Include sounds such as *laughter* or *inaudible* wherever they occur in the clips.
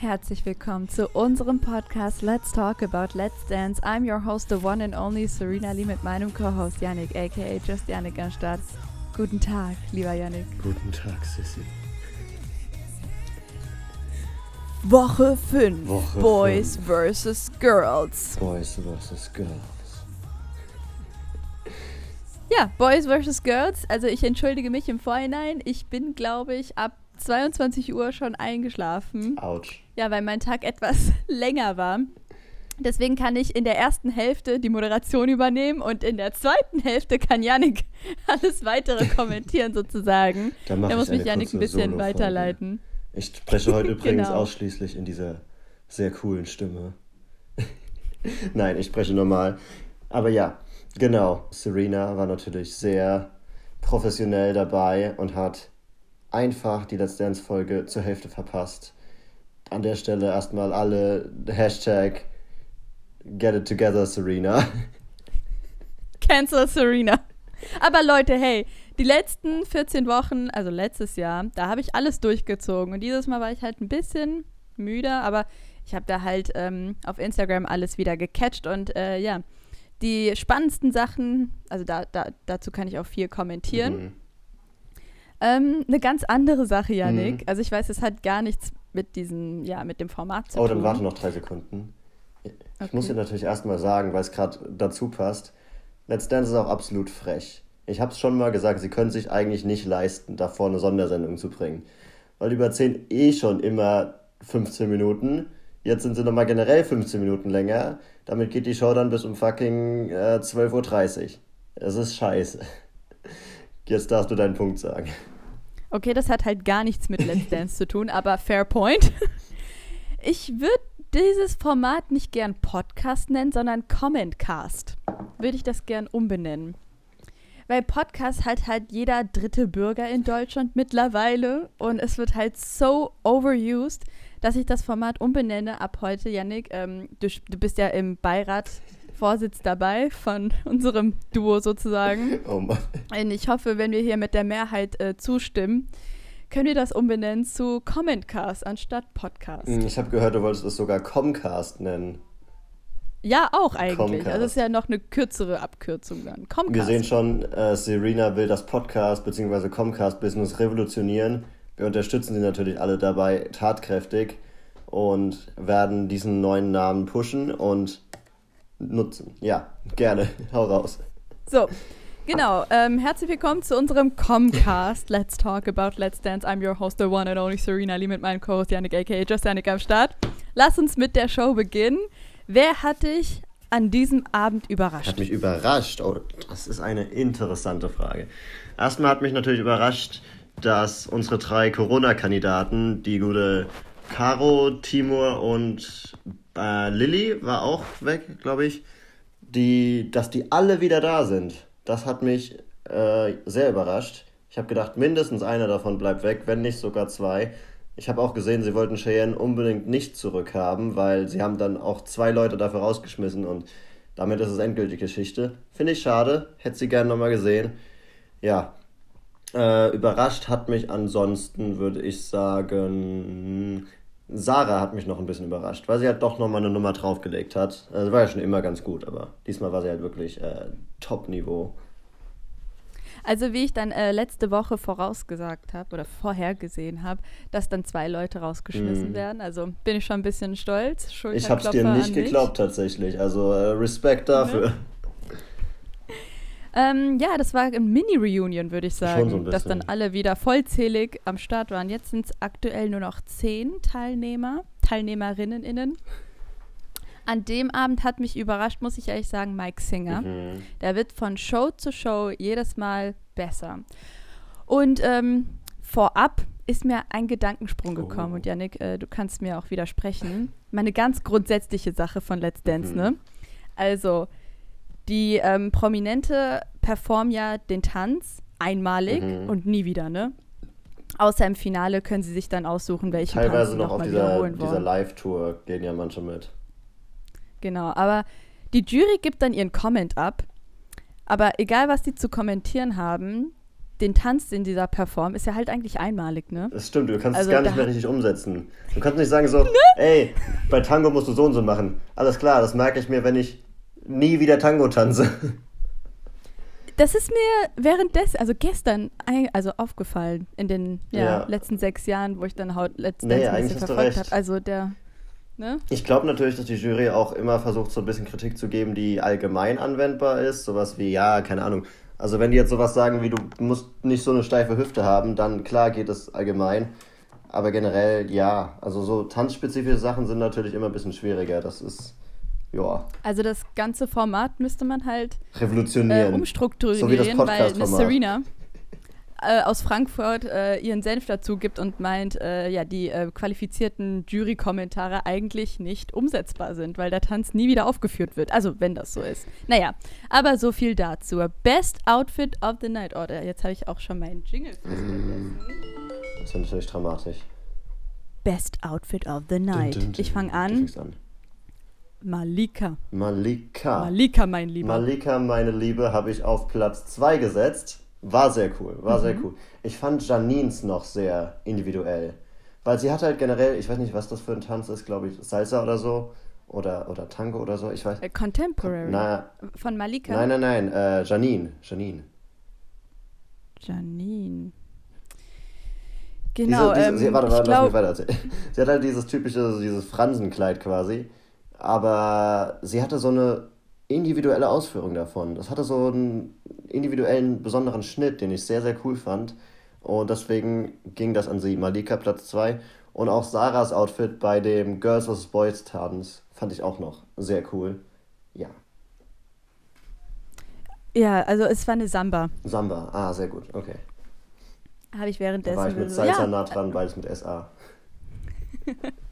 Herzlich willkommen zu unserem Podcast Let's Talk About Let's Dance. I'm your host, the one and only Serena Lee mit meinem Co-Host Yannick, aka Just Yannick am Start. Guten Tag, lieber Yannick. Guten Tag, Sissy. Woche 5. Woche Boys fünf. vs. Girls. Boys vs. Girls. Ja, Boys vs. Girls. Also ich entschuldige mich im Vorhinein. Ich bin, glaube ich, ab 22 Uhr schon eingeschlafen. Autsch. Ja, weil mein Tag etwas *laughs* länger war. Deswegen kann ich in der ersten Hälfte die Moderation übernehmen und in der zweiten Hälfte kann Yannick *laughs* alles weitere *laughs* kommentieren sozusagen. Dann Da muss mich Yannick ein bisschen weiterleiten. Ich spreche heute übrigens Genau. ausschließlich in dieser sehr coolen Stimme. Nein, ich spreche normal. Aber ja, genau. Serena war natürlich sehr professionell dabei und hat einfach die Let's Dance-Folge zur Hälfte verpasst. An der Stelle erstmal alle Hashtag Get it together, Serena. *laughs* Cancel Serena. Aber Leute, hey, die letzten 14 Wochen, also letztes Jahr, da habe ich alles durchgezogen. Und dieses Mal war ich halt ein bisschen müde, aber ich habe da halt ähm, auf Instagram alles wieder gecatcht. Und äh, ja, die spannendsten Sachen, also da, da, dazu kann ich auch viel kommentieren. Mhm. Ähm, eine ganz andere Sache, Yannick. Mhm. Also ich weiß, es hat gar nichts mit diesem, ja, mit dem Format zu Oh, tun. dann warte noch drei Sekunden. Ich Okay. muss dir natürlich erstmal sagen, weil es gerade dazu passt. Let's Dance ist auch absolut frech. Ich habe es schon mal gesagt, sie können sich eigentlich nicht leisten, davor eine Sondersendung zu bringen. Weil die überziehen eh schon immer 15 Minuten. Jetzt sind sie nochmal generell 15 Minuten länger. Damit geht die Show dann bis um fucking äh, 12.30 Uhr. Es ist scheiße. Jetzt darfst du deinen Punkt sagen. Okay, das hat halt gar nichts mit Let's Dance zu tun, aber fair point. Ich würde dieses Format nicht gern Podcast nennen, sondern Commentcast. Würde ich das gern umbenennen. Weil Podcast hat halt jeder dritte Bürger in Deutschland mittlerweile und es wird halt so overused, dass ich das Format umbenenne ab heute. Yannick, ähm, du, du bist ja im Beirat Vorsitz dabei von unserem Duo sozusagen. *laughs* Oh Mann. Und ich hoffe, wenn wir hier mit der Mehrheit äh, zustimmen, können wir das umbenennen zu Commentcast anstatt Podcast. Hm, Ich habe gehört, du wolltest es sogar Comcast nennen. Ja, auch eigentlich. Comcast. Also es ist ja noch eine kürzere Abkürzung dann. Comcast. Wir sehen schon, äh, Serena will das Podcast bzw. Comcast-Business revolutionieren. Wir unterstützen sie natürlich alle dabei tatkräftig und werden diesen neuen Namen pushen und nutzen. Ja, gerne. *laughs* Hau raus. So, genau. Ähm, herzlich willkommen zu unserem Comcast. Let's talk about Let's Dance. I'm your host, the one and only Serena Lee mit meinem Co-Host Yannick, aka Just Yannick am Start. Lass uns mit der Show beginnen. Wer hat dich an diesem Abend überrascht? Hat mich überrascht. Oh, das ist eine interessante Frage. Erstmal hat mich natürlich überrascht, dass unsere drei Corona-Kandidaten, die gute Caro, Timur und äh, Lilly, war auch weg, glaube ich, die, dass die alle wieder da sind. Das hat mich äh, sehr überrascht. Ich habe gedacht, mindestens einer davon bleibt weg, wenn nicht sogar zwei. Ich habe auch gesehen, sie wollten Cheyenne unbedingt nicht zurückhaben, weil sie haben dann auch zwei Leute dafür rausgeschmissen und damit ist es endgültig Geschichte. Finde ich schade, hätte sie gerne nochmal gesehen. Ja, äh, überrascht hat mich ansonsten, würde ich sagen, Sarah hat mich noch ein bisschen überrascht, weil sie halt doch nochmal eine Nummer draufgelegt hat. Also war ja schon immer ganz gut, aber diesmal war sie halt wirklich äh, Top-Niveau. Also wie ich dann äh, letzte Woche vorausgesagt habe oder vorhergesehen habe, dass dann zwei Leute rausgeschmissen Mm. werden. Also bin ich schon ein bisschen stolz. Ich hab's dir Schulterklopfer nicht geglaubt tatsächlich, also äh, Respekt dafür. Ähm, ja, das war ein Mini-Reunion, würde ich sagen, so dass dann alle wieder vollzählig am Start waren. Jetzt sind es aktuell nur noch zehn Teilnehmer, Teilnehmerinnen innen. An dem Abend hat mich überrascht, muss ich ehrlich sagen, Mike Singer. Mhm. Der wird von Show zu Show jedes Mal besser. Und ähm, vorab ist mir ein Gedankensprung gekommen. Oh. Und Yannick, äh, du kannst mir auch widersprechen. Meine ganz grundsätzliche Sache von Let's Dance, Mhm. ne? Also, die ähm, Prominente performen ja den Tanz einmalig Mhm. und nie wieder, ne? Außer im Finale können sie sich dann aussuchen, welchen Tanz Teilweise sie noch auf nochmal dieser, dieser. Live-Tour gehen ja manche mit. Genau, aber die Jury gibt dann ihren Comment ab. Aber egal, was die zu kommentieren haben, den Tanz, den dieser performt, ist ja halt eigentlich einmalig, ne? Das stimmt, du kannst Also es gar nicht mehr richtig umsetzen. Du kannst nicht sagen so, *laughs* ey, bei Tango musst du so und so machen. Alles klar, das merke ich mir, wenn ich nie wieder Tango tanze. Das ist mir währenddessen, also gestern, also aufgefallen in den ja, Ja. letzten sechs Jahren, wo ich dann Haut Let's Nee, ein bisschen verfolgt habe. Also der, ne? Ich glaube natürlich, dass die Jury auch immer versucht, so ein bisschen Kritik zu geben, die allgemein anwendbar ist. Sowas wie, ja, keine Ahnung. Also wenn die jetzt sowas sagen wie, du musst nicht so eine steife Hüfte haben, dann klar geht es allgemein. Aber generell, ja. Also so tanzspezifische Sachen sind natürlich immer ein bisschen schwieriger. Das ist, ja, Also das ganze Format müsste man halt äh, revolutionieren. umstrukturieren, So wie das weil Miss Podcast-Format. Serena äh, aus Frankfurt äh, ihren Senf dazu gibt und meint, äh, ja, die äh, qualifizierten Jury-Kommentare eigentlich nicht umsetzbar sind, weil der Tanz nie wieder aufgeführt wird. Also, wenn das so ist. Naja, aber so viel dazu. Best Outfit of the Night Order. Jetzt habe ich auch schon meinen Jingle vergessen. Das ist natürlich dramatisch. Best Outfit of the Night. Dun, dun, dun. Ich fange Du an. fängst an. Malika. Malika. Malika, mein Lieber. Malika, meine Liebe, habe ich auf Platz 2 gesetzt. War sehr cool, war sehr Mhm. cool. Ich fand Janines noch sehr individuell. Weil sie hat halt generell, ich weiß nicht, was das für ein Tanz ist, glaube ich, Salsa oder so. Oder, oder Tango oder so, ich weiß. Äh, Contemporary. Na, Von Malika. nein, nein, nein, äh, Janine. Janine. Janine. Genau, diese, diese, ähm, sie, warte, warte, lass mich weiter erzählen. *laughs* Sie hat halt dieses typische, dieses Fransenkleid quasi. Aber sie hatte so eine individuelle Ausführung davon. Das hatte so einen individuellen, besonderen Schnitt, den ich sehr, sehr cool fand. Und deswegen ging das an sie. Malika Platz 2. Und auch Sarahs Outfit bei dem Girls vs. Boys Tanz fand ich auch noch sehr cool. Ja. ja, also es war eine Samba. Samba. Ah, sehr gut. Okay. Habe ich Da währenddessen war ich mit Salsa ja, nah dran, beides mit SA. *laughs*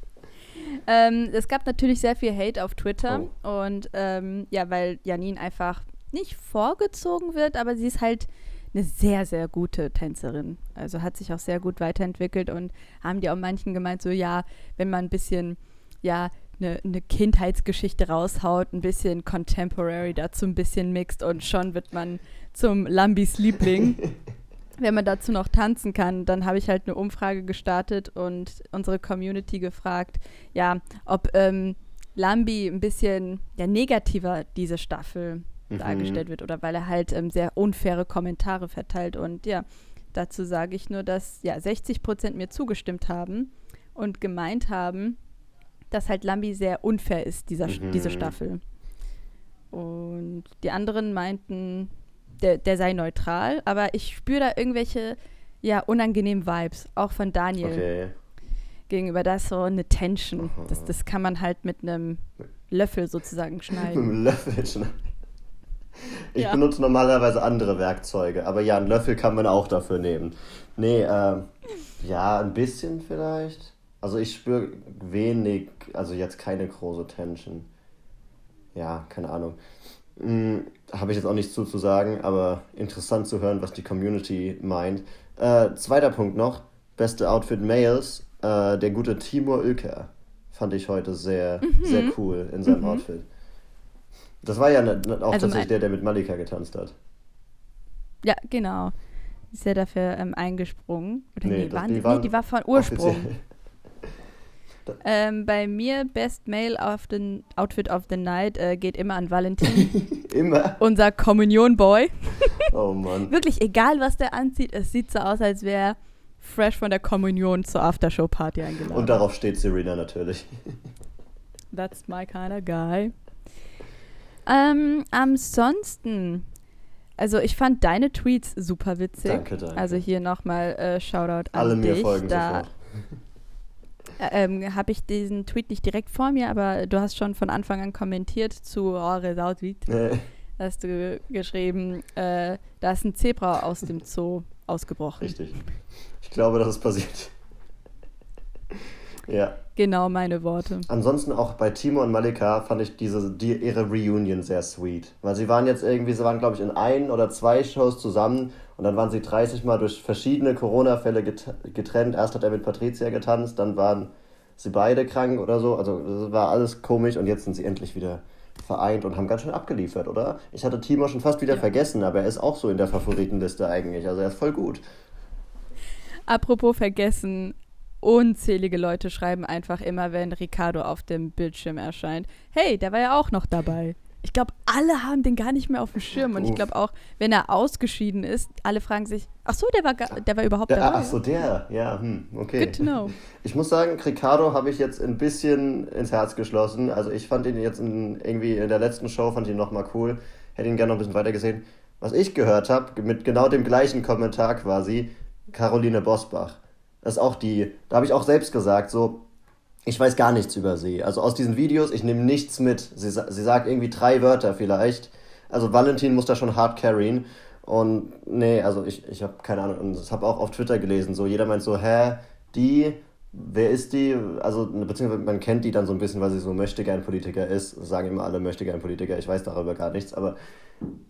ähm, es gab natürlich sehr viel Hate auf Twitter Oh. und ähm, ja, weil Janine einfach nicht vorgezogen wird, aber sie ist halt eine sehr, sehr gute Tänzerin. Also hat sich auch sehr gut weiterentwickelt und haben die auch manchen gemeint, so ja, wenn man ein bisschen, ja, eine, eine Kindheitsgeschichte raushaut, ein bisschen Contemporary dazu ein bisschen mixt und schon wird man zum Lambis Liebling. *laughs* wenn man dazu noch tanzen kann, dann habe ich halt eine Umfrage gestartet und unsere Community gefragt, ja, ob ähm, Lambi ein bisschen ja, negativer diese Staffel Mhm. dargestellt wird oder weil er halt ähm, sehr unfaire Kommentare verteilt. Und ja, dazu sage ich nur, dass ja 60 Prozent mir zugestimmt haben und gemeint haben, dass halt Lambi sehr unfair ist, dieser, Mhm. diese Staffel. Und die anderen meinten, der, der sei neutral, aber ich spüre da irgendwelche ja, unangenehmen Vibes, auch von Daniel Okay. gegenüber. Da ist so eine Tension. Aha. Das, das kann man halt mit einem Löffel sozusagen *laughs* Mit schneiden. einem Löffel schneiden. Ich Ja. benutze normalerweise andere Werkzeuge, aber ja, einen Löffel kann man auch dafür nehmen. Nee, ähm, ja, ein bisschen vielleicht. Also ich spüre wenig, also jetzt keine große Tension. Ja, keine Ahnung. Hm, Habe ich jetzt auch nichts zu, zu sagen, aber interessant zu hören, was die Community meint. Äh, zweiter Punkt noch, beste Outfit Males, äh, der gute Timur Ilker. Fand ich heute sehr, sehr cool in seinem Outfit. Das war ja ne, ne, auch Also tatsächlich der, der mit Malika getanzt hat. Ja, genau. Ist ja dafür ähm, eingesprungen. Oder Nee, nee, waren, die nee, die war von Ursprung. Offiziell. Ähm, bei mir Best Male of the Outfit of the Night äh, geht immer an Valentin, *laughs* Immer. unser Kommunion-Boy. *laughs* Oh Mann. Wirklich, egal was der anzieht, es sieht so aus, als wäre fresh von der Kommunion zur Aftershow-Party eingeladen. Und darauf steht Serena natürlich. That's my kind of guy. Ähm, ansonsten, also ich fand deine Tweets super witzig. Danke, danke. Also hier nochmal äh, Shoutout an Alle mir dich. folgen da sofort. Äh, ähm, habe ich diesen Tweet nicht direkt vor mir, aber du hast schon von Anfang an kommentiert zu oh, Result Tweet. Nee. Hast du ge- geschrieben, äh, da ist ein Zebra aus dem Zoo ausgebrochen. Richtig. Ich glaube, das ist passiert. ja. Genau meine Worte. Ansonsten auch bei Timo und Malika fand ich diese, die, ihre Reunion sehr sweet. Weil sie waren jetzt irgendwie, sie waren glaube ich in ein oder zwei Shows zusammen und dann waren sie 30 Mal durch verschiedene Corona-Fälle get getrennt. Erst hat er mit Patricia getanzt, dann waren sie beide krank oder so. Also das war alles komisch und jetzt sind sie endlich wieder vereint und haben ganz schön abgeliefert, oder? Ich hatte Timo schon fast wieder ja. vergessen, aber er ist auch so in der Favoritenliste eigentlich. Also er ist voll gut. Apropos vergessen, unzählige Leute schreiben einfach immer, wenn Ricardo auf dem Bildschirm erscheint, hey, der war ja auch noch dabei. Ich glaube, alle haben den gar nicht mehr auf dem Schirm. Und ich glaube auch, wenn er ausgeschieden ist, alle fragen sich, ach so, der war, der war überhaupt der, dabei. Ach so, der, ja, hm, okay. Good to know. *laughs* Ich muss sagen, Ricardo habe ich jetzt ein bisschen ins Herz geschlossen. Also ich fand ihn jetzt in, irgendwie in der letzten Show, fand ihn nochmal cool. Hätte ihn gerne noch ein bisschen weiter gesehen. Was ich gehört habe, mit genau dem gleichen Kommentar quasi, Caroline Bosbach. Das ist auch die, da habe ich auch selbst gesagt, so, ich weiß gar nichts über sie. Also aus diesen Videos, ich nehme nichts mit. Sie, sie sagt irgendwie drei Wörter vielleicht. Also Valentin muss da schon hart carryen. Und nee, also ich, ich habe keine Ahnung. Und ich habe auch auf Twitter gelesen, so jeder meint so, hä, die, wer ist die? Also beziehungsweise man kennt die dann so ein bisschen, weil sie so möchte gern Politiker ist. Sagen immer alle möchte gern Politiker. Ich weiß darüber gar nichts. Aber,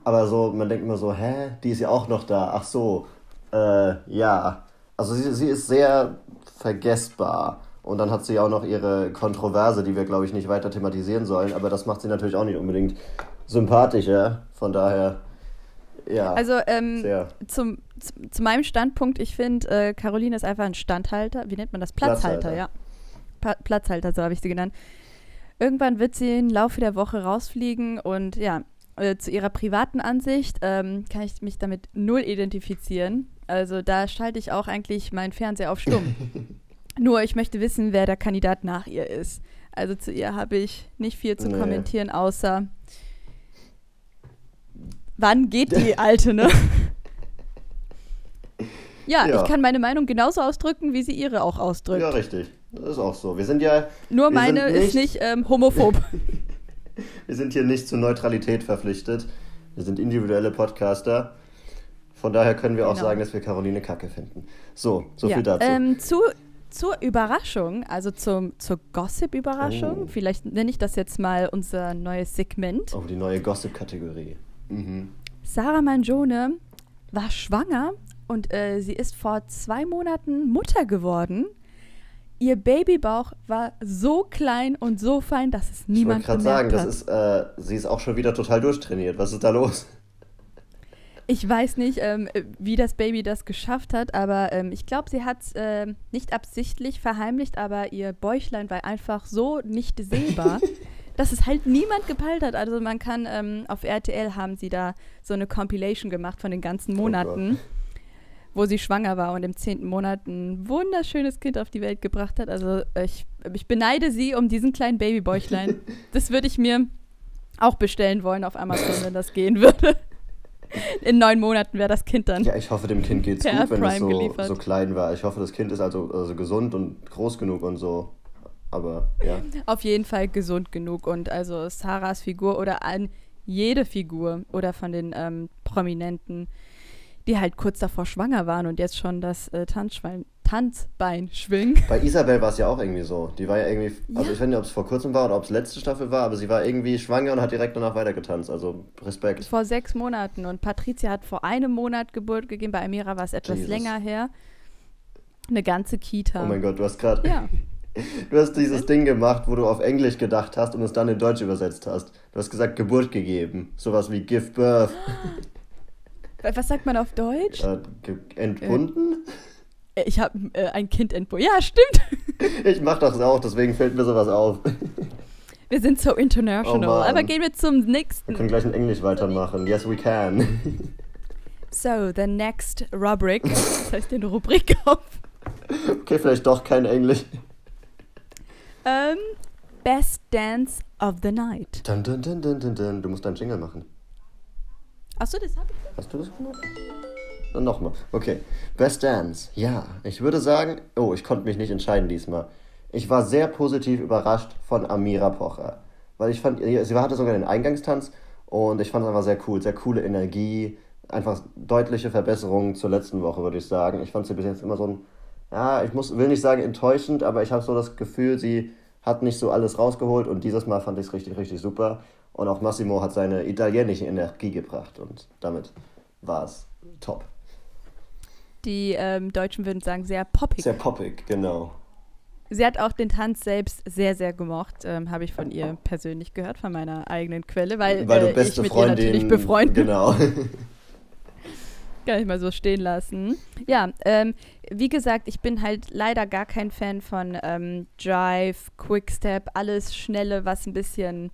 aber so, man denkt immer so, hä, die ist ja auch noch da. Ach so, äh, ja. Also sie, sie ist sehr vergessbar. Und dann hat sie auch noch ihre Kontroverse, die wir, glaube ich, nicht weiter thematisieren sollen. Aber das macht sie natürlich auch nicht unbedingt sympathischer. Von daher, ja. Also ähm, zum, zu, zu, meinem Standpunkt, ich finde, äh, Caroline ist einfach ein Standhalter. Wie nennt man das? Platzhalter, Platzhalter. ja. Pa Platzhalter, so habe ich sie genannt. Irgendwann wird sie im Laufe der Woche rausfliegen und ja, äh, zu ihrer privaten Ansicht ähm, kann ich mich damit null identifizieren. Also da schalte ich auch eigentlich meinen Fernseher auf stumm. *laughs* Nur ich möchte wissen, wer der Kandidat nach ihr ist. Also zu ihr habe ich nicht viel zu nee. kommentieren, außer wann geht die *laughs* Alte, ne? ja, *laughs* ja, ich kann meine Meinung genauso ausdrücken, wie sie ihre auch ausdrückt. Ja, richtig. Das ist auch so. Wir sind ja. Nur meine nicht, ist nicht ähm, homophob. wir sind hier nicht zur Neutralität verpflichtet. Wir sind individuelle Podcaster. Von daher können wir auch genau. sagen, dass wir Caroline Kacke finden. So, so ja. viel dazu. Ähm, zu zur Überraschung, also zum, zur Gossip-Überraschung, oh. vielleicht nenne ich das jetzt mal unser neues Segment. Oh, die neue Gossip-Kategorie. Mhm. Sarah Manjone war schwanger und äh, sie ist vor zwei Monaten Mutter geworden. Ihr Babybauch war so klein und so fein, dass es niemand ich wollte gerade sagen, das ist, äh, sie ist auch schon wieder total durchtrainiert. Was ist da los? Ich weiß nicht, ähm, wie das Baby das geschafft hat, aber ähm, ich glaube, sie hat es äh, nicht absichtlich verheimlicht, aber ihr Bäuchlein war einfach so nicht sehbar, *laughs* dass es halt niemand gepeilt hat. Also man kann ähm, auf RTL haben sie da so eine Compilation gemacht von den ganzen oh Monaten. Oh wo sie schwanger war und im zehnten Monat ein wunderschönes Kind auf die Welt gebracht hat. Also ich, ich beneide sie um diesen kleinen Babybäuchlein. *laughs* das würde ich mir auch bestellen wollen auf Amazon, wenn das gehen würde. In neun Monaten wäre das Kind dann. Ja, ich hoffe, dem Kind geht es gut, wenn es so, so, klein war. Ich hoffe, das Kind ist also, also gesund und groß genug und so. Aber ja. Auf jeden Fall gesund genug. Und also Sarahs Figur oder an jede Figur oder von den ähm, Prominenten, die halt kurz davor schwanger waren und jetzt schon das äh, Tanzschwein Tanzbein schwingen. Bei Isabel war es ja auch irgendwie so. Die war ja irgendwie, also ja. ich weiß nicht, ob es vor kurzem war oder ob es letzte Staffel war, aber sie war irgendwie schwanger und hat direkt danach weitergetanzt. Also Respekt. Vor sechs Monaten und Patricia hat vor einem Monat Geburt gegeben. Bei Amira war es etwas Jesus. länger her. Eine ganze Kita. Oh mein Gott, du hast gerade. Ja. *laughs* Du hast dieses Ding gemacht, wo du auf Englisch gedacht hast und es dann in Deutsch übersetzt hast. Du hast gesagt, Geburt gegeben. Sowas wie Give Birth. *gasps* Was sagt man auf Deutsch? Äh, entbunden? Äh. Äh, ich habe äh, ein Kind entbunden. Ja, stimmt. *laughs* ich mache das auch, deswegen fällt mir sowas auf. *laughs* Wir sind so international. Oh Aber gehen wir zum nächsten. Wir können gleich in Englisch weitermachen. Yes, we can. *laughs* So, the next rubric. Das heißt den Rubrik auf. Okay, vielleicht doch kein Englisch. Um, ähm, best Dance of the Night. Dun, dun, dun, dun, dun, dun. Du musst deinen Jingle machen. Achso, das habe ich. Hast du das gemacht? Dann nochmal. Okay. Best Dance. Ja, ich würde sagen, oh, ich konnte mich nicht entscheiden diesmal. Ich war sehr positiv überrascht von Amira Pocher. Weil ich fand, sie hatte sogar den Eingangstanz und ich fand es einfach sehr cool. Sehr coole Energie. Einfach deutliche Verbesserungen zur letzten Woche, würde ich sagen. Ich fand sie bis jetzt immer so ein, ja, ich muss, will nicht sagen enttäuschend, aber ich habe so das Gefühl, sie hat nicht so alles rausgeholt und dieses Mal fand ich es richtig, richtig super. Und auch Massimo hat seine italienische Energie gebracht und damit war es top. Die ähm, Deutschen würden sagen, sehr poppig. Sehr poppig, genau. sie hat auch den Tanz selbst sehr, sehr gemocht. Ähm, Habe ich von ihr persönlich gehört, von meiner eigenen Quelle, weil, Weil du äh, beste ich mit Freundin. ihr natürlich befreundet. Genau. *laughs* *laughs* Kann ich mal so stehen lassen. Ja, ähm, wie gesagt, ich bin halt leider gar kein Fan von ähm, Drive, Quickstep, alles Schnelle, was ein bisschen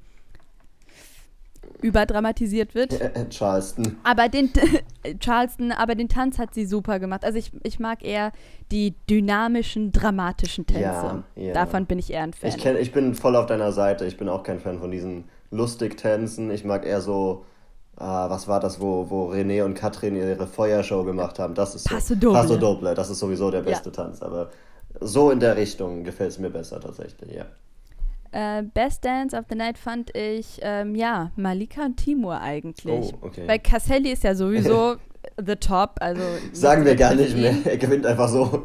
überdramatisiert wird. Charleston. Aber den *laughs* Charleston, aber den Tanz hat sie super gemacht. Also ich, ich mag eher die dynamischen, dramatischen Tänze. Ja, ja. Davon bin ich eher ein Fan. Ich, kenn, ich bin voll auf deiner Seite. Ich bin auch kein Fan von diesen Lustig-Tänzen. Ich mag eher so, ah, was war das, wo, wo René und Katrin ihre Feuershow gemacht haben. Das ist so, Paso Doble. Paso Doble. Das ist sowieso der beste Tanz. Aber so in der Richtung gefällt es mir besser tatsächlich, ja. Äh, Best Dance of the Night fand ich, ähm, ja, Malika und Timur eigentlich. Oh, okay. Weil Caselli ist ja sowieso *laughs* the top. Also Sagen wir gar nicht mehr. Er gewinnt einfach so.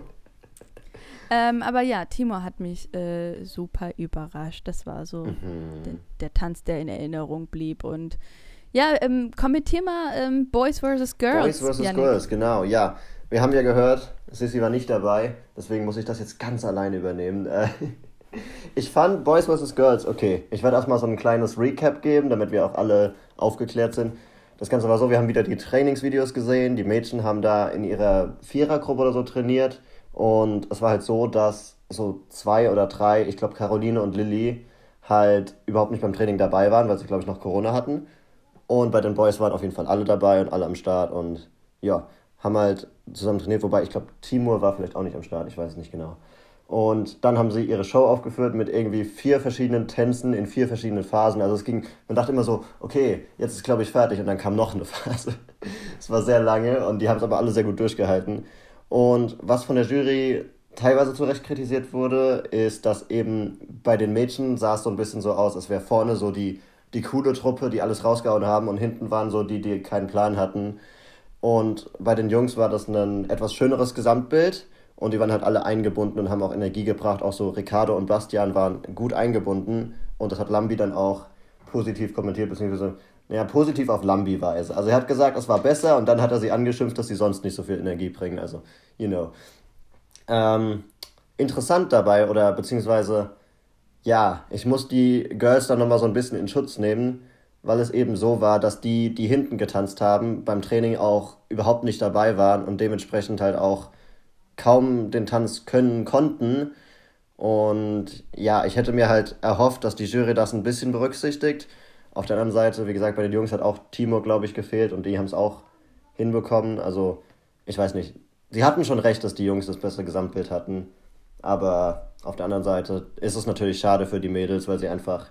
Ähm, aber ja, Timur hat mich äh, super überrascht. Das war so Mhm. der, der Tanz, der in Erinnerung blieb. Und ja, ähm, kommentier mal ähm, Boys vs. Girls. Boys vs. Girls, genau, ja. Wir haben ja gehört, Sissy war nicht dabei, deswegen muss ich das jetzt ganz alleine übernehmen. Äh, *laughs* Ich fand Boys vs. Girls okay. Ich werde erstmal so ein kleines Recap geben, damit wir auch alle aufgeklärt sind. Das Ganze war so, wir haben wieder die Trainingsvideos gesehen. Die Mädchen haben da in ihrer Vierergruppe oder so trainiert. Und es war halt so, dass so zwei oder drei, ich glaube Caroline und Lilly, halt überhaupt nicht beim Training dabei waren, weil sie, glaube ich, noch Corona hatten. Und bei den Boys waren auf jeden Fall alle dabei und alle am Start und ja, haben halt zusammen trainiert, wobei ich glaube, Timur war vielleicht auch nicht am Start, ich weiß es nicht genau. Und dann haben sie ihre Show aufgeführt mit irgendwie vier verschiedenen Tänzen in vier verschiedenen Phasen. Also es ging, man dachte immer so, okay, jetzt ist glaube ich fertig und dann kam noch eine *laughs* Phase. Es war sehr lange und die haben es aber alle sehr gut durchgehalten. Und was von der Jury teilweise zu Recht kritisiert wurde, ist, dass eben bei den Mädchen sah es so ein bisschen so aus, als wäre vorne so die, die coole Truppe, die alles rausgehauen haben und hinten waren so die, die keinen Plan hatten. Und bei den Jungs war das ein etwas schöneres Gesamtbild und die waren halt alle eingebunden und haben auch Energie gebracht. Auch so Ricardo und Bastian waren gut eingebunden und das hat Lambi dann auch positiv kommentiert, beziehungsweise, naja, positiv auf Lambi-Weise. Also er hat gesagt, es war besser und dann hat er sie angeschimpft, dass sie sonst nicht so viel Energie bringen. Also, you know. Ähm, interessant dabei, oder beziehungsweise, ja, ich muss die Girls dann nochmal so ein bisschen in Schutz nehmen, weil es eben so war, dass die, die hinten getanzt haben, beim Training auch überhaupt nicht dabei waren und dementsprechend halt auch kaum den Tanz können konnten. Und ja, ich hätte mir halt erhofft, dass die Jury das ein bisschen berücksichtigt. Auf der anderen Seite, wie gesagt, bei den Jungs hat auch Timo, glaube ich, gefehlt und die haben es auch hinbekommen. Also, ich weiß nicht. Sie hatten schon recht, dass die Jungs das bessere Gesamtbild hatten. Aber auf der anderen Seite ist es natürlich schade für die Mädels, weil sie einfach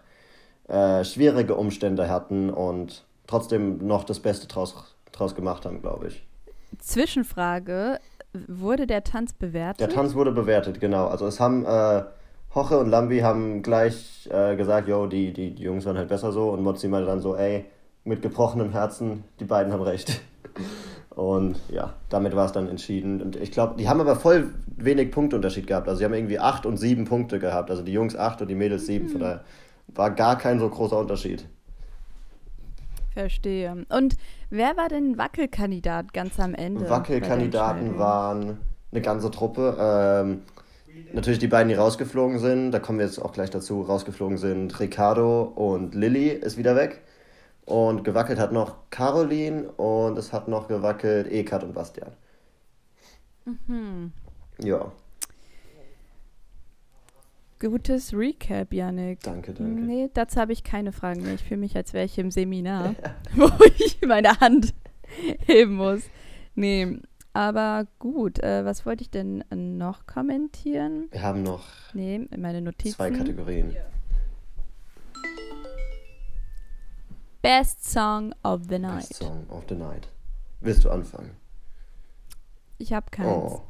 äh, schwierige Umstände hatten und trotzdem noch das Beste draus, draus gemacht haben, glaube ich. Zwischenfrage: Wurde der Tanz bewertet? Der Tanz wurde bewertet, genau. Also es haben äh, Hoche und Lambi haben gleich äh, gesagt, yo, die, die, die Jungs waren halt besser so und Mozzi meinte dann so, ey, mit gebrochenem Herzen, die beiden haben recht. *laughs* Und ja, damit war es dann entschieden. Und ich glaube, die haben aber voll wenig Punktunterschied gehabt. Also sie haben irgendwie acht und sieben Punkte gehabt. Also die Jungs acht und die Mädels sieben. Von daher war gar kein so großer Unterschied. Verstehe. Und wer war denn Wackelkandidat ganz am Ende? Wackelkandidaten waren eine ganze Truppe. Ähm, natürlich die beiden, die rausgeflogen sind. Da kommen wir jetzt auch gleich dazu. Rausgeflogen sind Ricardo und Lilly ist wieder weg. Und gewackelt hat noch Caroline und es hat noch gewackelt Ekat und Bastian. Mhm. Ja, Gutes Recap, Yannick. danke, danke. Nee, dazu habe ich keine Fragen mehr. Ich fühle mich, als wäre ich im Seminar, *laughs* wo ich meine Hand heben muss. Nee, aber gut. Äh, was wollte ich denn noch kommentieren? Wir haben noch Nee, meine Notizen. zwei Kategorien. Best Song of the Night. Best Song of the Night. Willst du anfangen? Ich habe keins. Oh.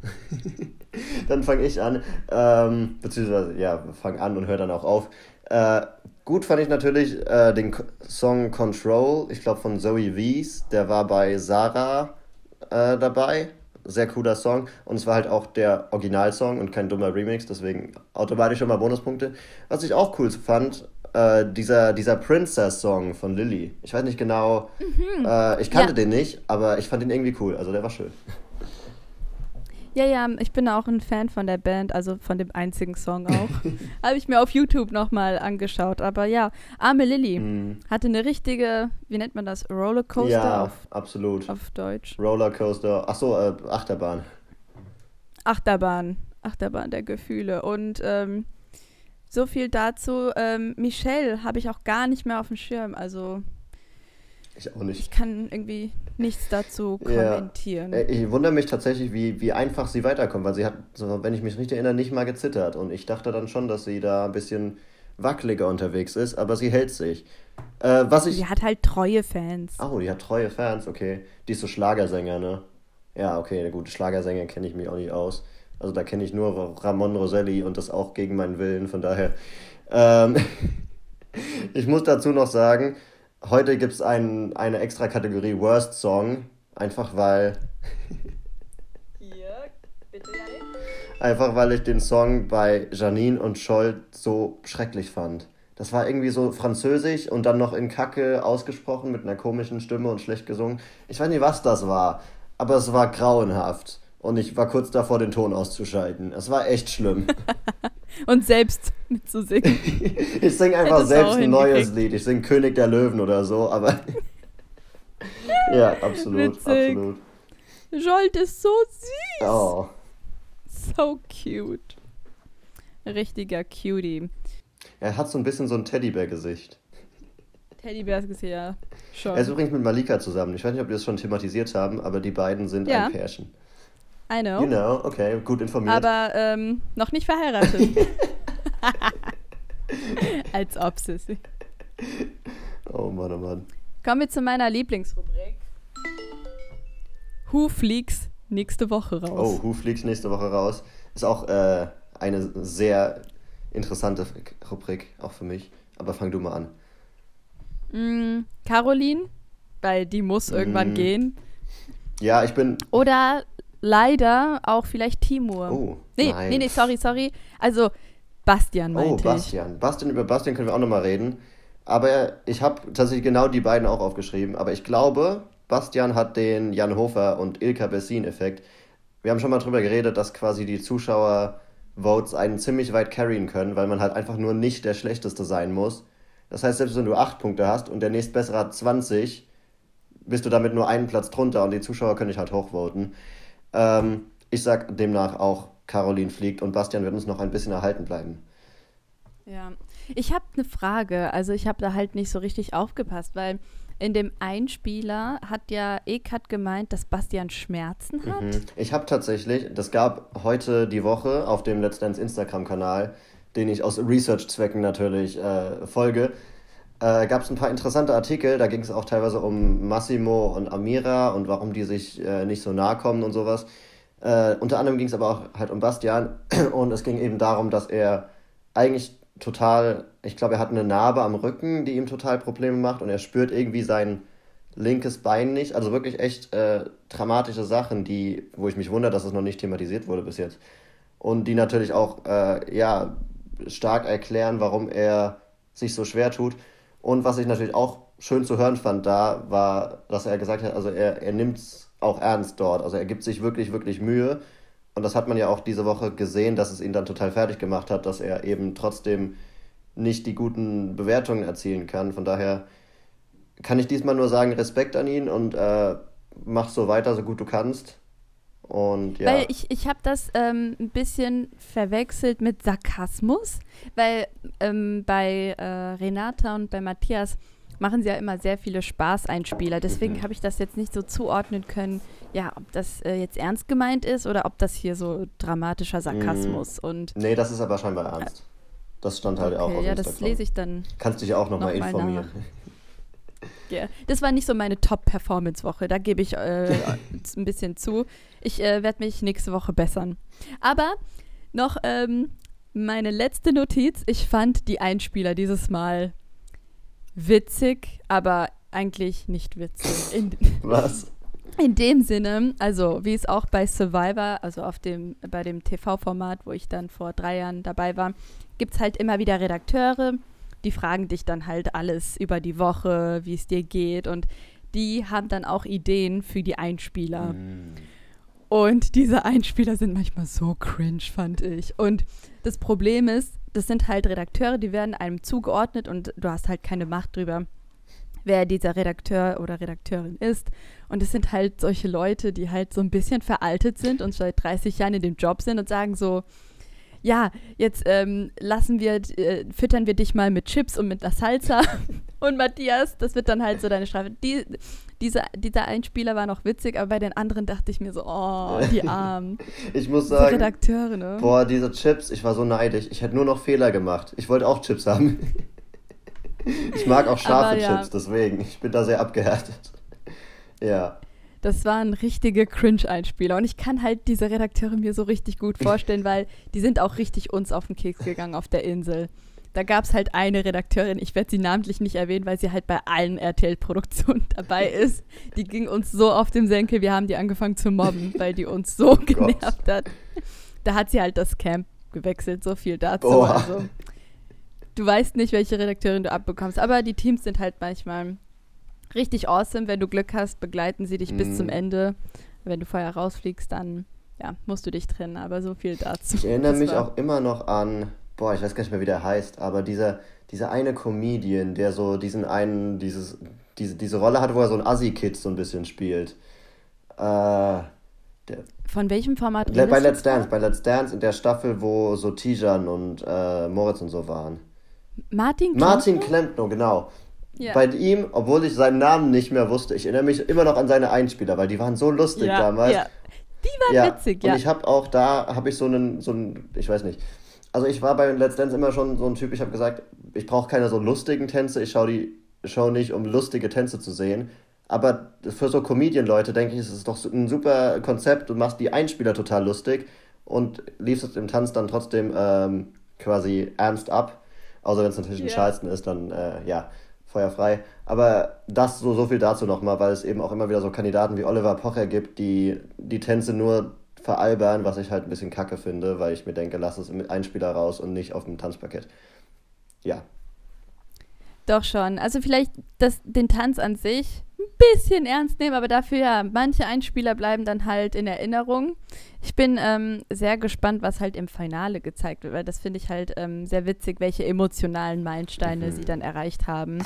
*laughs* dann fange ich an. Ähm, beziehungsweise, ja, fang an und hör dann auch auf. Äh, gut fand ich natürlich äh, den K Song Control, ich glaube von Zoe Wies. Der war bei Sarah äh, dabei. Sehr cooler Song. Und es war halt auch der Originalsong und kein dummer Remix, deswegen automatisch schon mal Bonuspunkte. Was ich auch cool fand, äh, dieser, dieser Princess-Song von Lilly. Ich weiß nicht genau, äh, ich kannte Ja. den nicht, aber ich fand ihn irgendwie cool. Also der war schön. *laughs* Ja, ja, ich bin auch ein Fan von der Band, also von dem einzigen Song *laughs* auch. Habe ich mir auf YouTube nochmal angeschaut. Aber ja, Arme Lilly Mhm. hatte eine richtige, wie nennt man das, Rollercoaster Ja, auf, absolut. auf Deutsch. Rollercoaster, achso, äh, Achterbahn. Achterbahn, Achterbahn der Gefühle. Und ähm, so viel dazu. Ähm, Michelle habe ich auch gar nicht mehr auf dem Schirm. Also Ich auch nicht. ich kann irgendwie nichts dazu Ja. kommentieren. Äh, Ich wundere mich tatsächlich, wie, wie einfach sie weiterkommt, weil sie hat, wenn ich mich richtig erinnere, nicht mal gezittert. Und ich dachte dann schon, dass sie da ein bisschen wackeliger unterwegs ist, aber sie hält sich. Äh, was ich. Sie hat halt treue Fans. Oh, die hat treue Fans, okay. Die ist so Schlagersänger, ne? Ja, okay, eine gute Schlagersänger kenne ich mich auch nicht aus. Also da kenne ich nur Ramon Roselli und das auch gegen meinen Willen, von daher. Ähm, *laughs* ich muss dazu noch sagen, heute gibt es ein, eine extra Kategorie Worst Song, einfach weil, Ja, bitte, einfach weil ich den Song bei Janine und Scholt so schrecklich fand. Das war irgendwie so französisch und dann noch in Kacke ausgesprochen mit einer komischen Stimme und schlecht gesungen. Ich weiß nicht, was das war, aber es war grauenhaft. Und ich war kurz davor, den Ton auszuschalten. Es war echt schlimm. *laughs* Und selbst mitzusingen. *laughs* Ich singe einfach Hättest selbst ein neues. Lied. Ich singe König der Löwen oder so, aber. *laughs* ja, absolut, Witzig. absolut. Jolt ist so süß. Oh. So cute. Richtiger Cutie. Er hat so ein bisschen so ein Teddybär-Gesicht. Teddybärs ja. Schon. Er ist übrigens mit Malika zusammen. Ich weiß nicht, ob wir das schon thematisiert haben, aber die beiden sind Ja. ein Pärchen. I know. You know, okay, gut informiert. Aber ähm, noch nicht verheiratet. *laughs* Als ob, Sissy. oh Mann, oh Mann. Kommen wir zu meiner Lieblingsrubrik. Who fliegt nächste Woche Oh, raus? Who fliegt nächste Woche raus? Ist auch äh, eine sehr interessante Rubrik, auch für mich. Aber fang du mal an. Mm, Caroline, weil die muss irgendwann Mm. gehen. Ja, ich bin. Oder leider auch vielleicht Timur. Oh, nee, nein. nee, nee, sorry, sorry. Also Bastian Oh, meinte ich. Bastian. Bastian, über Bastian können wir auch nochmal reden. Aber ich habe tatsächlich genau die beiden auch aufgeschrieben. Aber ich glaube, Bastian hat den Jan Hofer und Ilka Bessin-Effekt. Wir haben schon mal drüber geredet, dass quasi die Zuschauer-Votes einen ziemlich weit carryen können, weil man halt einfach nur nicht der Schlechteste sein muss. Das heißt, selbst wenn du 8 Punkte hast und der nächstbessere hat 20, bist du damit nur einen Platz drunter und die Zuschauer können dich halt hochvoten. Ähm, ich sag demnach auch, Caroline fliegt und Bastian wird uns noch ein bisschen erhalten bleiben. Ja, ich habe eine Frage. Also ich habe da halt nicht so richtig aufgepasst, weil in dem Einspieler hat ja Ekat gemeint, dass Bastian Schmerzen hat. Mhm. Ich habe tatsächlich, das gab heute die Woche auf dem Let's Dance Instagram-Kanal, den ich aus Research-Zwecken natürlich äh, folge, äh, gab es ein paar interessante Artikel. Da ging es auch teilweise um Massimo und Amira und warum die sich äh, nicht so nahe kommen und sowas. Äh, unter anderem ging es aber auch halt um Bastian *clears throat* und es ging eben darum, dass er eigentlich total, ich glaube, er hat eine Narbe am Rücken, die ihm total Probleme macht und er spürt irgendwie sein linkes Bein nicht. Also wirklich echt äh, dramatische Sachen, die, wo ich mich wundere, dass es noch nicht thematisiert wurde bis jetzt. Und die natürlich auch, äh, ja, stark erklären, warum er sich so schwer tut. Und was ich natürlich auch schön zu hören fand da, war, dass er gesagt hat, also er, er nimmt es auch ernst dort. Also er gibt sich wirklich, wirklich Mühe. Und das hat man ja auch diese Woche gesehen, dass es ihn dann total fertig gemacht hat, dass er eben trotzdem nicht die guten Bewertungen erzielen kann. Von daher kann ich diesmal nur sagen, Respekt an ihn und äh, mach so weiter, so gut du kannst. Und ja. Weil ich, ich habe das ähm, ein bisschen verwechselt mit Sarkasmus, weil ähm, bei äh, Renata und bei Matthias machen sie ja immer sehr viele Spaßeinspieler. Deswegen Mhm. habe ich das jetzt nicht so zuordnen können, ja, ob das äh, jetzt ernst gemeint ist oder ob das hier so dramatischer Sarkasmus und Nee, das ist aber scheinbar ernst. Das stand halt auch okay, auf ja, das Instagram. lese ich dann. Kannst dich auch nochmal noch mal Ja. Das war nicht so meine Top-Performance-Woche, da gebe ich äh, *laughs* ein bisschen zu. Ich äh, werde mich nächste Woche bessern. Aber noch ähm, meine letzte Notiz. Ich fand die Einspieler dieses Mal witzig, aber eigentlich nicht witzig. In, *laughs* Was? in dem Sinne, also wie es auch bei Survivor, also auf dem, bei dem TV-Format, wo ich dann vor drei Jahren dabei war, gibt es halt immer wieder Redakteure, die fragen dich dann halt alles über die Woche, wie es dir geht und die haben dann auch Ideen für die Einspieler. Mm. Und diese Einspieler sind manchmal so cringe, fand ich. Und das Problem ist, das sind halt Redakteure, die werden einem zugeordnet und du hast halt keine Macht drüber, wer dieser Redakteur oder Redakteurin ist. Und es sind halt solche Leute, die halt so ein bisschen veraltet sind und seit 30 Jahren in dem Job sind und sagen so, ja, jetzt ähm, lassen wir, äh, füttern wir dich mal mit Chips und mit einer Salsa. *laughs* und Matthias, das wird dann halt so deine Strafe. Die, diese, dieser Einspieler war noch witzig, aber bei den anderen dachte ich mir so, oh, die *laughs* Armen. ich muss sagen, Redakteure, ne? boah, diese Chips, ich war so neidisch. Ich hätte nur noch Fehler gemacht. Ich wollte auch Chips haben. *laughs* ich mag auch scharfe ja. Chips, deswegen. Ich bin da sehr abgehärtet. Ja. Das waren richtige Cringe-Einspieler. Und ich kann halt diese Redakteure mir so richtig gut vorstellen, weil die sind auch richtig uns auf den Keks gegangen auf der Insel. Da gab es halt eine Redakteurin, ich werde sie namentlich nicht erwähnen, weil sie halt bei allen RTL-Produktionen *laughs* dabei ist. Die ging uns so auf den Senkel, wir haben die angefangen zu mobben, *laughs* weil die uns so genervt hat. Da hat sie halt das Camp gewechselt, so viel dazu. Boah. Also, du weißt nicht, welche Redakteurin du abbekommst, aber die Teams sind halt manchmal richtig awesome. Wenn du Glück hast, begleiten sie dich bis Mhm. zum Ende. Wenn du vorher rausfliegst, dann ja, musst du dich trennen, aber so viel dazu. Ich erinnere Das mich auch immer noch an, boah, ich weiß gar nicht mehr, wie der heißt, aber dieser, dieser eine Comedian, der so diesen einen, dieses, diese, diese Rolle hat, wo er so ein Assi-Kid so ein bisschen spielt. Äh, der, Von welchem Format Le- bei Let's Dance, bei Let's Dance in der Staffel, wo so Tijan und äh, Moritz und so waren. Martin Martin Klempner? Genau. Ja. Bei ihm, obwohl ich seinen Namen nicht mehr wusste, ich erinnere mich immer noch an seine Einspieler, weil die waren so lustig ja, damals. Ja. Die waren witzig, ja. Und ich habe auch da, habe ich so einen, so einen, ich weiß nicht. Also ich war bei Let's Dance immer schon so ein Typ, ich habe gesagt, ich brauche keine so lustigen Tänze, ich schaue die Show nicht, um lustige Tänze zu sehen. Aber für so Comedian-Leute denke ich, ist es doch ein super Konzept. Du machst die Einspieler total lustig und liefst es im Tanz dann trotzdem ähm, quasi ernst ab. Außer wenn es natürlich ein Ja. Schalsten ist, dann äh, ja, feuerfrei. Aber das so, so viel dazu nochmal, weil es eben auch immer wieder so Kandidaten wie Oliver Pocher gibt, die die Tänze nur veralbern, was ich halt ein bisschen kacke finde, weil ich mir denke, lass es mit Einspieler raus und nicht auf dem Tanzparkett. Ja. Doch schon. Also vielleicht das, den Tanz an sich ein bisschen ernst nehmen, aber dafür ja, manche Einspieler bleiben dann halt in Erinnerung. Ich bin ähm, sehr gespannt, was halt im Finale gezeigt wird, weil das finde ich halt ähm, sehr witzig, welche emotionalen Meilensteine Mhm. sie dann erreicht haben.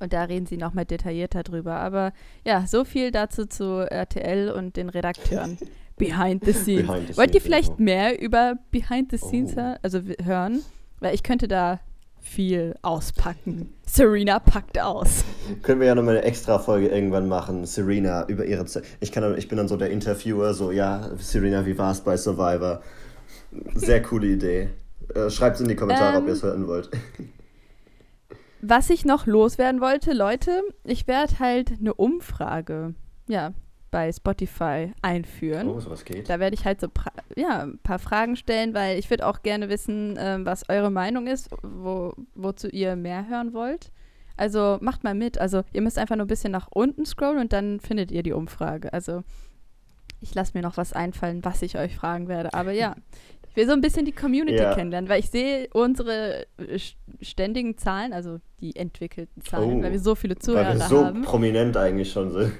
Und da reden sie nochmal detaillierter drüber. Aber ja, so viel dazu zu RTL und den Redakteuren. *laughs* Behind the scenes. Behind the Wollt ihr vielleicht Info. mehr über Behind the Scenes Oh. also hören? Weil ich könnte da viel auspacken. Serena packt aus. *laughs* Können wir ja nochmal eine extra Folge irgendwann machen, Serena, über ihre Zeit. Ich, kann ich bin dann so der Interviewer, so, ja, Serena, wie war es bei Survivor? Sehr coole Idee. Äh, Schreibt es in die Kommentare, ob Ähm, ihr es hören wollt. *laughs* Was ich noch loswerden wollte, Leute, ich werde halt eine Umfrage, ja, bei Spotify einführen. Oh, sowas geht. Da werde ich halt so ja, ein paar Fragen stellen, weil ich würde auch gerne wissen, ähm, was eure Meinung ist, wo, wozu ihr mehr hören wollt. Also macht mal mit. Also ihr müsst einfach nur ein bisschen nach unten scrollen und dann findet ihr die Umfrage. Also ich lasse mir noch was einfallen, was ich euch fragen werde. Aber ja, ich will so ein bisschen die Community Ja. kennenlernen, weil ich sehe unsere äh, st- ständigen Zahlen, also die entwickelten Zahlen, Oh, weil wir so viele Weil Zuhörer wir so haben. prominent eigentlich schon sind.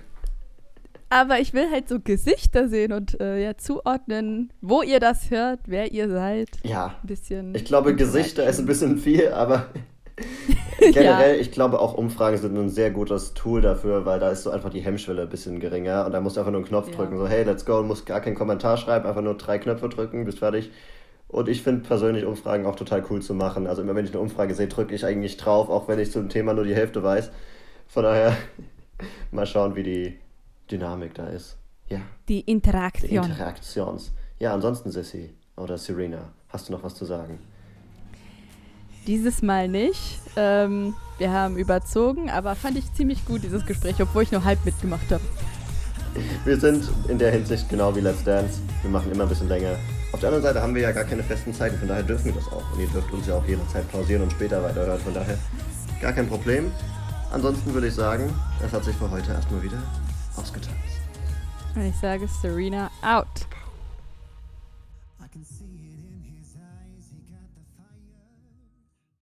Aber ich will halt so Gesichter sehen und äh, ja, zuordnen, wo ihr das hört, wer ihr seid. Ja, Ein bisschen. ich glaube, Gesichter ist ein bisschen viel, aber *laughs* Ja. generell, ich glaube auch Umfragen sind ein sehr gutes Tool dafür, weil da ist so einfach die Hemmschwelle ein bisschen geringer und da musst du einfach nur einen Knopf Ja. drücken, so hey, let's go, und musst gar keinen Kommentar schreiben, einfach nur drei Knöpfe drücken, bist fertig. Und ich finde persönlich Umfragen auch total cool zu machen. Also immer wenn ich eine Umfrage sehe, drücke ich eigentlich drauf, auch wenn ich zum Thema nur die Hälfte weiß. Von daher *laughs* mal schauen, wie die Dynamik da ist. Ja, Die die Interaktion. Interaktions. Ja, ansonsten Sissy oder Serena, hast du noch was zu sagen? Dieses Mal nicht. Ähm, wir haben überzogen, aber fand ich ziemlich gut, dieses Gespräch, obwohl ich nur halb mitgemacht habe. Wir sind in der Hinsicht genau wie Let's Dance. Wir machen immer ein bisschen länger. Auf der anderen Seite haben wir ja gar keine festen Zeiten, von daher dürfen wir das auch. Und ihr dürft uns ja auch jederzeit pausieren und später weiterhören, von daher gar kein Problem. Ansonsten würde ich sagen, es hat sich für heute erstmal wieder ausgetanzt. Und ich sage Serena out.